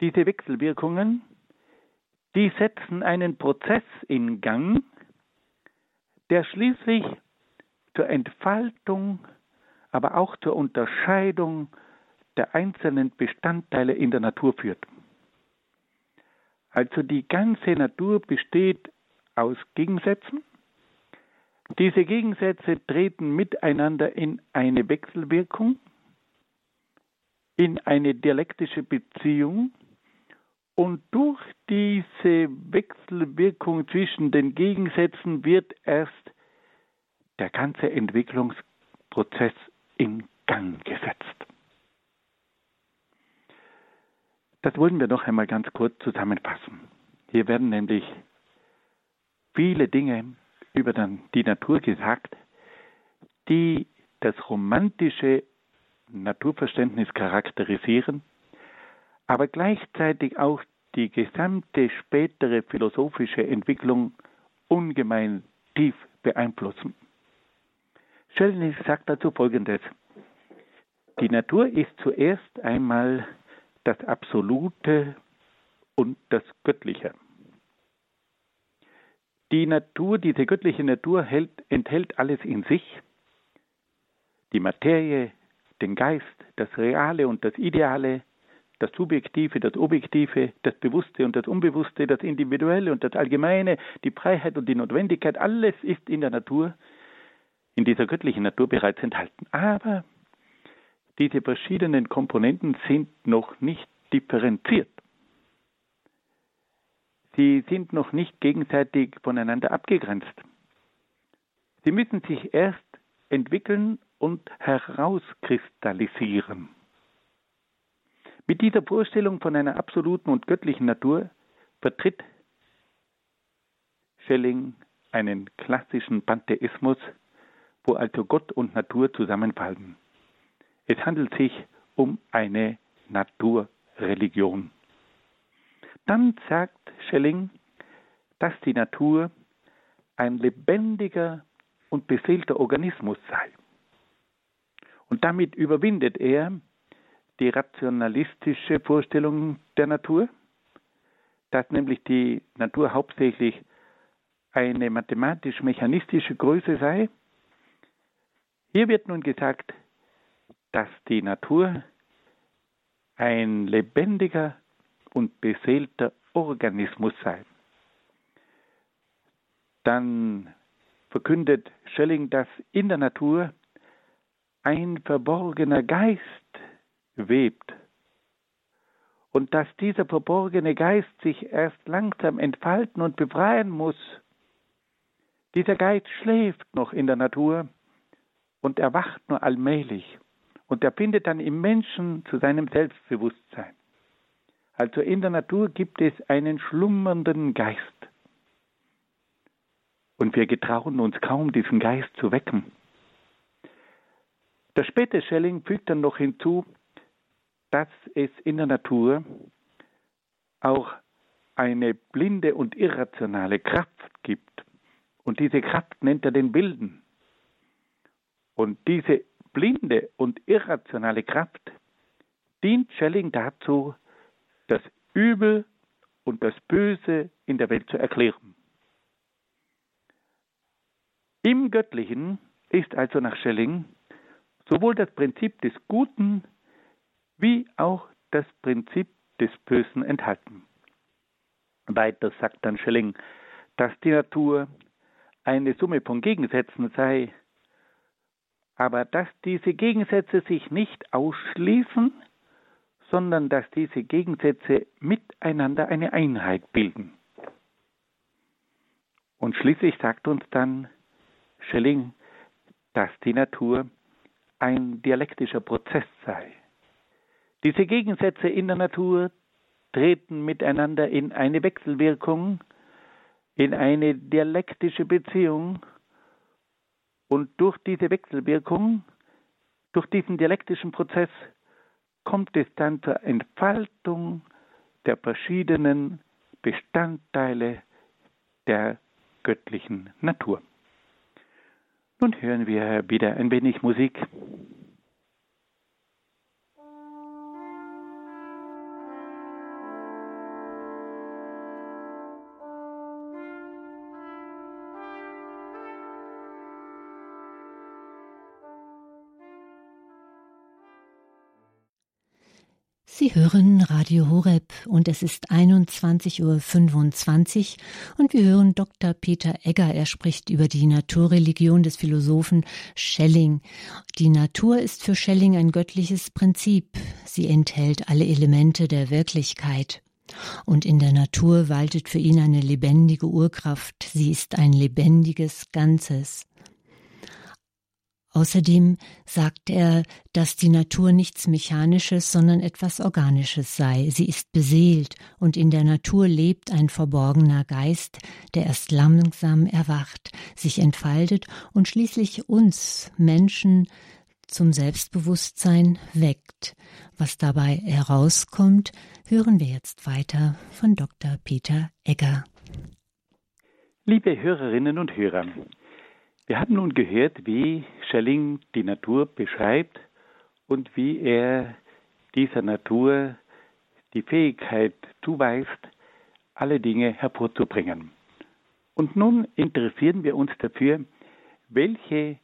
[SPEAKER 2] diese Wechselwirkungen, die setzen einen Prozess in Gang, der schließlich zur Entfaltung, aber auch zur Unterscheidung der einzelnen Bestandteile in der Natur führt. Also die ganze Natur besteht aus Gegensätzen. Diese Gegensätze treten miteinander in eine Wechselwirkung, in eine dialektische Beziehung, und durch diese Wechselwirkung zwischen den Gegensätzen wird erst der ganze Entwicklungsprozess in Gang gesetzt. Das wollen wir noch einmal ganz kurz zusammenfassen. Hier werden nämlich viele Dinge über die Natur gesagt, die das romantische Naturverständnis charakterisieren aber gleichzeitig auch die gesamte spätere philosophische Entwicklung ungemein tief beeinflussen. Schelling sagt dazu Folgendes. Die Natur ist zuerst einmal das Absolute und das Göttliche. Die Natur, diese göttliche Natur hält, enthält alles in sich. Die Materie, den Geist, das Reale und das Ideale, das Subjektive, das Objektive, das Bewusste und das Unbewusste, das Individuelle und das Allgemeine, die Freiheit und die Notwendigkeit, alles ist in der Natur, in dieser göttlichen Natur bereits enthalten. Aber diese verschiedenen Komponenten sind noch nicht differenziert. Sie sind noch nicht gegenseitig voneinander abgegrenzt. Sie müssen sich erst entwickeln und herauskristallisieren. Mit dieser Vorstellung von einer absoluten und göttlichen Natur vertritt Schelling einen klassischen Pantheismus, wo also Gott und Natur zusammenfallen. Es handelt sich um eine Naturreligion. Dann sagt Schelling, dass die Natur ein lebendiger und beseelter Organismus sei. Und damit überwindet er die rationalistische Vorstellung der Natur, dass nämlich die Natur hauptsächlich eine mathematisch-mechanistische Größe sei. Hier wird nun gesagt, dass die Natur ein lebendiger und beseelter Organismus sei. Dann verkündet Schelling, dass in der Natur ein verborgener Geist webt und dass dieser verborgene Geist sich erst langsam entfalten und befreien muss. Dieser Geist schläft noch in der Natur und erwacht nur allmählich und er findet dann im Menschen zu seinem Selbstbewusstsein. Also in der Natur gibt es einen schlummernden Geist. Und wir getrauen uns kaum, diesen Geist zu wecken. Der späte Schelling fügt dann noch hinzu, dass es in der Natur auch eine blinde und irrationale Kraft gibt. Und diese Kraft nennt er den Wilden. Und diese blinde und irrationale Kraft dient Schelling dazu, das Übel und das Böse in der Welt zu erklären. Im Göttlichen ist also nach Schelling sowohl das Prinzip des Guten wie auch das Prinzip des Bösen enthalten. Weiter sagt dann Schelling, dass die Natur eine Summe von Gegensätzen sei, aber dass diese Gegensätze sich nicht ausschließen, sondern dass diese Gegensätze miteinander eine Einheit bilden. Und schließlich sagt uns dann Schelling, dass die Natur ein dialektischer Prozess sei. Diese Gegensätze in der Natur treten miteinander in eine Wechselwirkung, in eine dialektische Beziehung und durch diese Wechselwirkung, durch diesen dialektischen Prozess kommt es dann zur Entfaltung der verschiedenen Bestandteile der göttlichen Natur. Nun hören wir wieder ein wenig Musik.
[SPEAKER 1] Sie hören Radio Horeb und es ist 21.25 Uhr und wir hören Dr. Peter Egger. Er spricht über die Naturreligion des Philosophen Schelling. Die Natur ist für Schelling ein göttliches Prinzip. Sie enthält alle Elemente der Wirklichkeit. Und in der Natur waltet für ihn eine lebendige Urkraft. Sie ist ein lebendiges Ganzes. Außerdem sagt er, dass die Natur nichts Mechanisches, sondern etwas Organisches sei. Sie ist beseelt und in der Natur lebt ein verborgener Geist, der erst langsam erwacht, sich entfaltet und schließlich uns Menschen zum Selbstbewusstsein weckt. Was dabei herauskommt, hören wir jetzt weiter von Dr. Peter Egger.
[SPEAKER 2] Liebe Hörerinnen und Hörer, wir haben nun gehört, wie Schelling die Natur beschreibt und wie er dieser Natur die Fähigkeit zuweist, alle Dinge hervorzubringen. Und nun interessieren wir uns dafür, welche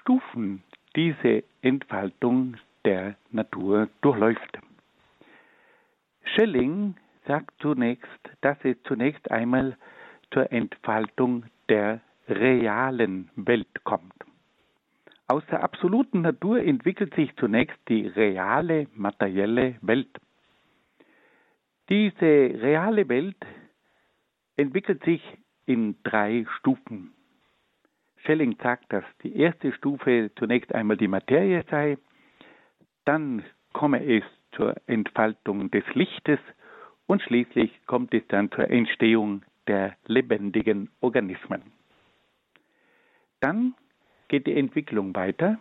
[SPEAKER 2] Stufen diese Entfaltung der Natur durchläuft. Schelling sagt zunächst, dass es zunächst einmal zur Entfaltung der realen Welt kommt. Aus der absoluten Natur entwickelt sich zunächst die reale materielle Welt. Diese reale Welt entwickelt sich in drei Stufen. Schelling sagt, dass die erste Stufe zunächst einmal die Materie sei, dann komme es zur Entfaltung des Lichtes und schließlich kommt es dann zur Entstehung der lebendigen Organismen. Dann geht die Entwicklung weiter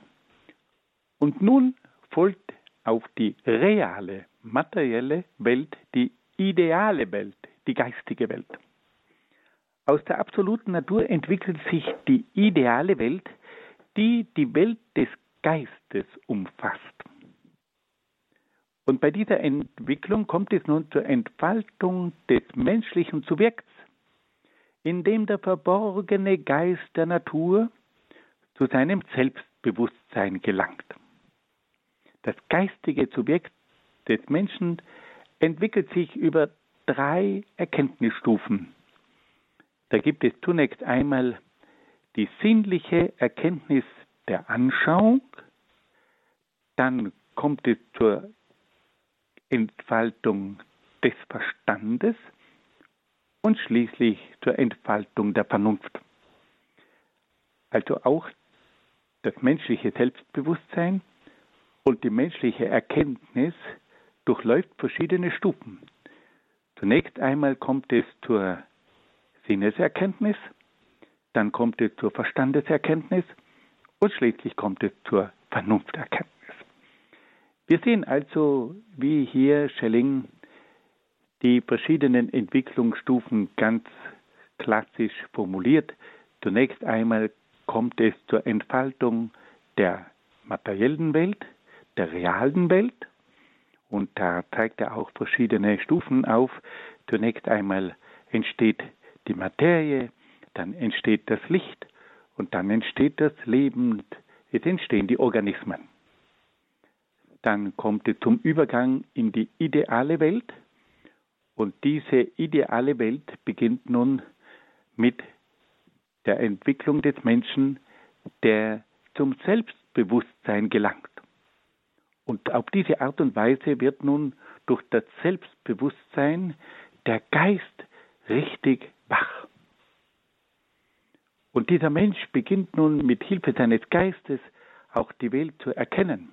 [SPEAKER 2] und nun folgt auf die reale, materielle Welt die ideale Welt, die geistige Welt. Aus der absoluten Natur entwickelt sich die ideale Welt, die die Welt des Geistes umfasst. Und bei dieser Entwicklung kommt es nun zur Entfaltung des menschlichen Subjekts, indem der verborgene Geist der Natur zu seinem Selbstbewusstsein gelangt. Das geistige Subjekt des Menschen entwickelt sich über drei Erkenntnisstufen. Da gibt es zunächst einmal die sinnliche Erkenntnis der Anschauung, dann kommt es zur Entfaltung des Verstandes und schließlich zur Entfaltung der Vernunft. Also auch das menschliche Selbstbewusstsein und die menschliche Erkenntnis durchläuft verschiedene Stufen. Zunächst einmal kommt es zur Sinneserkenntnis, dann kommt es zur Verstandeserkenntnis und schließlich kommt es zur Vernunfterkenntnis. Wir sehen also, wie hier Schelling die verschiedenen Entwicklungsstufen ganz klassisch formuliert. Zunächst einmal kommt es zur Entfaltung der materiellen Welt, der realen Welt. Und da zeigt er auch verschiedene Stufen auf. Zunächst einmal entsteht die Materie, dann entsteht das Licht und dann entsteht das Leben, es entstehen die Organismen. Dann kommt es zum Übergang in die ideale Welt und diese ideale Welt beginnt nun mit der Entwicklung des Menschen, der zum Selbstbewusstsein gelangt. Und auf diese Art und Weise wird nun durch das Selbstbewusstsein der Geist richtig wach. Und dieser Mensch beginnt nun mit Hilfe seines Geistes auch die Welt zu erkennen.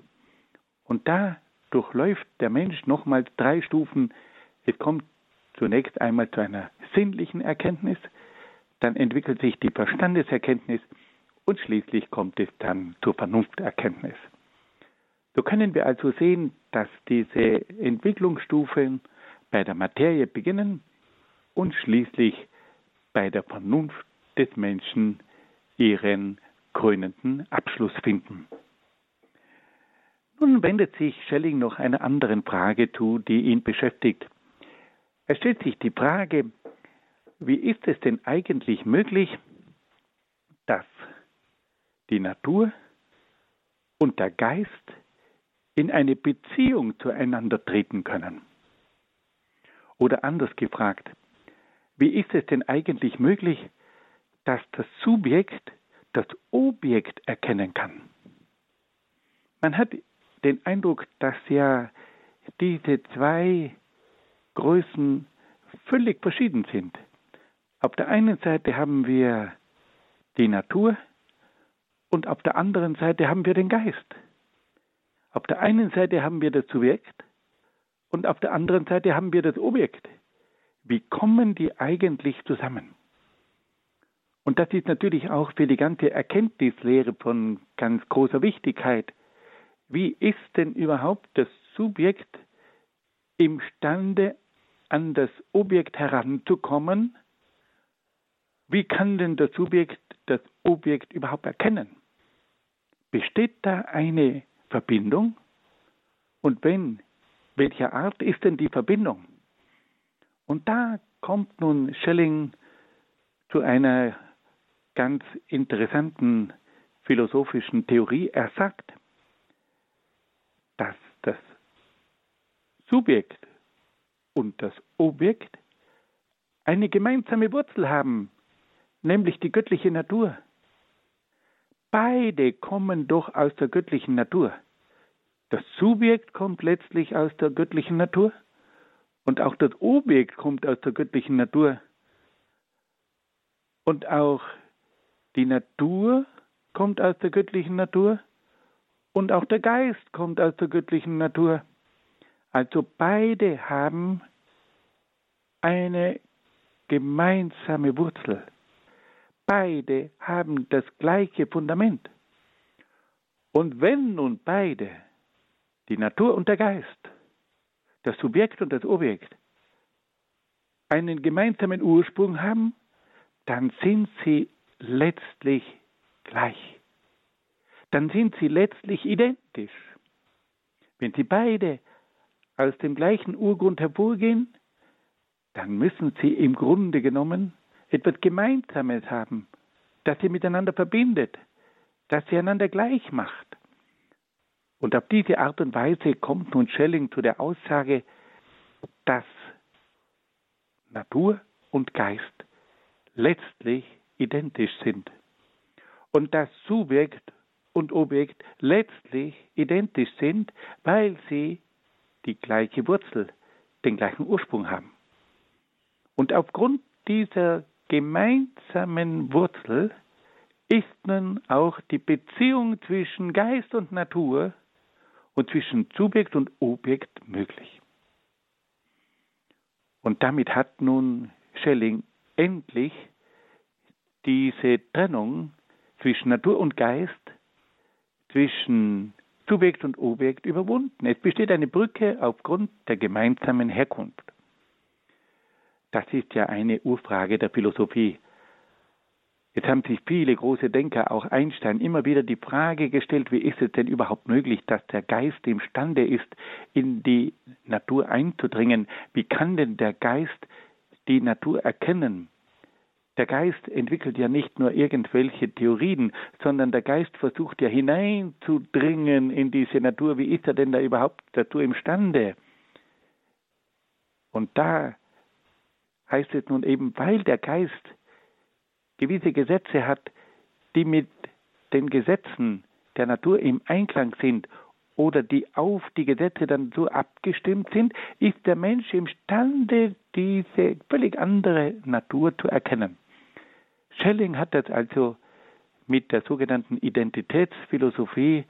[SPEAKER 2] Und da durchläuft der Mensch nochmals drei Stufen. Es kommt zunächst einmal zu einer sinnlichen Erkenntnis, dann entwickelt sich die Verstandeserkenntnis und schließlich kommt es dann zur Vernunfterkenntnis. So können wir also sehen, dass diese Entwicklungsstufen bei der Materie beginnen und schließlich bei der Vernunft des Menschen ihren krönenden Abschluss finden. Nun wendet sich Schelling noch einer anderen Frage zu, die ihn beschäftigt. Er stellt sich die Frage, wie ist es denn eigentlich möglich, dass die Natur und der Geist in eine Beziehung zueinander treten können? Oder anders gefragt, wie ist es denn eigentlich möglich, dass das Subjekt das Objekt erkennen kann? Man hat den Eindruck, dass ja diese zwei Größen völlig verschieden sind. Auf der einen Seite haben wir die Natur und auf der anderen Seite haben wir den Geist. Auf der einen Seite haben wir das Subjekt und auf der anderen Seite haben wir das Objekt. Wie kommen die eigentlich zusammen? Und das ist natürlich auch für die ganze Erkenntnislehre von ganz großer Wichtigkeit. Wie ist denn überhaupt das Subjekt imstande, an das Objekt heranzukommen? Wie kann denn das Subjekt das Objekt überhaupt erkennen? Besteht da eine Verbindung? Und wenn, welcher Art ist denn die Verbindung? Und da kommt nun Schelling zu einer ganz interessanten philosophischen Theorie. Er sagt, dass das Subjekt und das Objekt eine gemeinsame Wurzel haben, nämlich die göttliche Natur. Beide kommen doch aus der göttlichen Natur. Das Subjekt kommt letztlich aus der göttlichen Natur und auch das Objekt kommt aus der göttlichen Natur. Und auch die Natur kommt aus der göttlichen Natur und auch der Geist kommt aus der göttlichen Natur. Also beide haben eine gemeinsame Wurzel. Beide haben das gleiche Fundament. Und wenn nun beide die Natur und der Geist, das Subjekt und das Objekt, einen gemeinsamen Ursprung haben, dann sind sie letztlich gleich. Dann sind sie letztlich identisch. Wenn sie beide aus dem gleichen Urgrund hervorgehen, dann müssen sie im Grunde genommen etwas Gemeinsames haben, das sie miteinander verbindet, das sie einander gleich macht. Und auf diese Art und Weise kommt nun Schelling zu der Aussage, dass Natur und Geist letztlich identisch sind und dass Subjekt und Objekt letztlich identisch sind, weil sie die gleiche Wurzel, den gleichen Ursprung haben. Und aufgrund dieser gemeinsamen Wurzel ist nun auch die Beziehung zwischen Geist und Natur und zwischen Subjekt und Objekt möglich. Und damit hat nun Schelling endlich diese Trennung zwischen Natur und Geist, zwischen Subjekt und Objekt überwunden. Es besteht eine Brücke aufgrund der gemeinsamen Herkunft. Das ist ja eine Urfrage der Philosophie. Jetzt haben sich viele große Denker, auch Einstein, immer wieder die Frage gestellt, wie ist es denn überhaupt möglich, dass der Geist imstande ist, in die Natur einzudringen? Wie kann denn der Geist die Natur erkennen? Der Geist entwickelt ja nicht nur irgendwelche Theorien, sondern der Geist versucht ja hineinzudringen in diese Natur. Wie ist er denn da überhaupt dazu imstande? Und da heißt es nun eben, weil der Geist gewisse Gesetze hat, die mit den Gesetzen der Natur im Einklang sind oder die auf die Gesetze dann so abgestimmt sind, ist der Mensch imstande, diese völlig andere Natur zu erkennen. Schelling hat das also mit der sogenannten Identitätsphilosophie,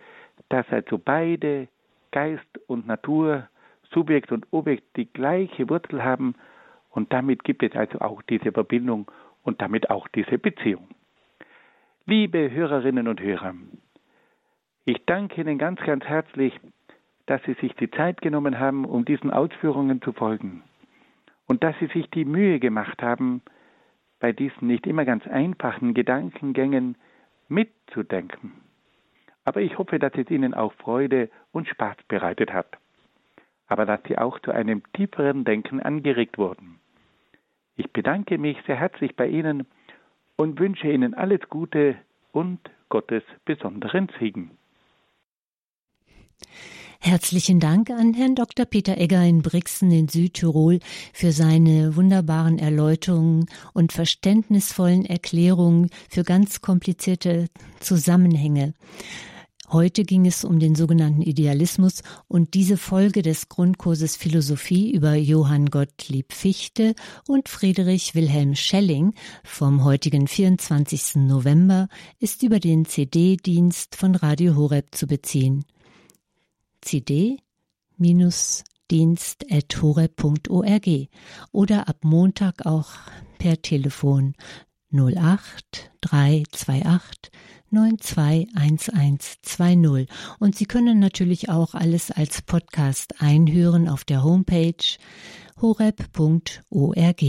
[SPEAKER 2] dass also beide Geist und Natur, Subjekt und Objekt die gleiche Wurzel haben und damit gibt es also auch diese Verbindung und damit auch diese Beziehung. Liebe Hörerinnen und Hörer, ich danke Ihnen ganz, ganz herzlich, dass Sie sich die Zeit genommen haben, um diesen Ausführungen zu folgen und dass Sie sich die Mühe gemacht haben, bei diesen nicht immer ganz einfachen Gedankengängen mitzudenken. Aber ich hoffe, dass es Ihnen auch Freude und Spaß bereitet hat, aber dass Sie auch zu einem tieferen Denken angeregt wurden. Ich bedanke mich sehr herzlich bei Ihnen und wünsche Ihnen alles Gute und Gottes besonderen Segen.
[SPEAKER 1] Herzlichen Dank an Herrn Dr. Peter Egger in Brixen in Südtirol für seine wunderbaren Erläuterungen und verständnisvollen Erklärungen für ganz komplizierte Zusammenhänge. Heute ging es um den sogenannten Idealismus und diese Folge des Grundkurses Philosophie über Johann Gottlieb Fichte und Friedrich Wilhelm Schelling vom heutigen 24. November ist über den CD-Dienst von Radio Horeb zu beziehen. CD-dienst.horeb.org oder ab Montag auch per Telefon 08 328 921120. Und Sie können natürlich auch alles als Podcast einhören auf der Homepage horeb.org.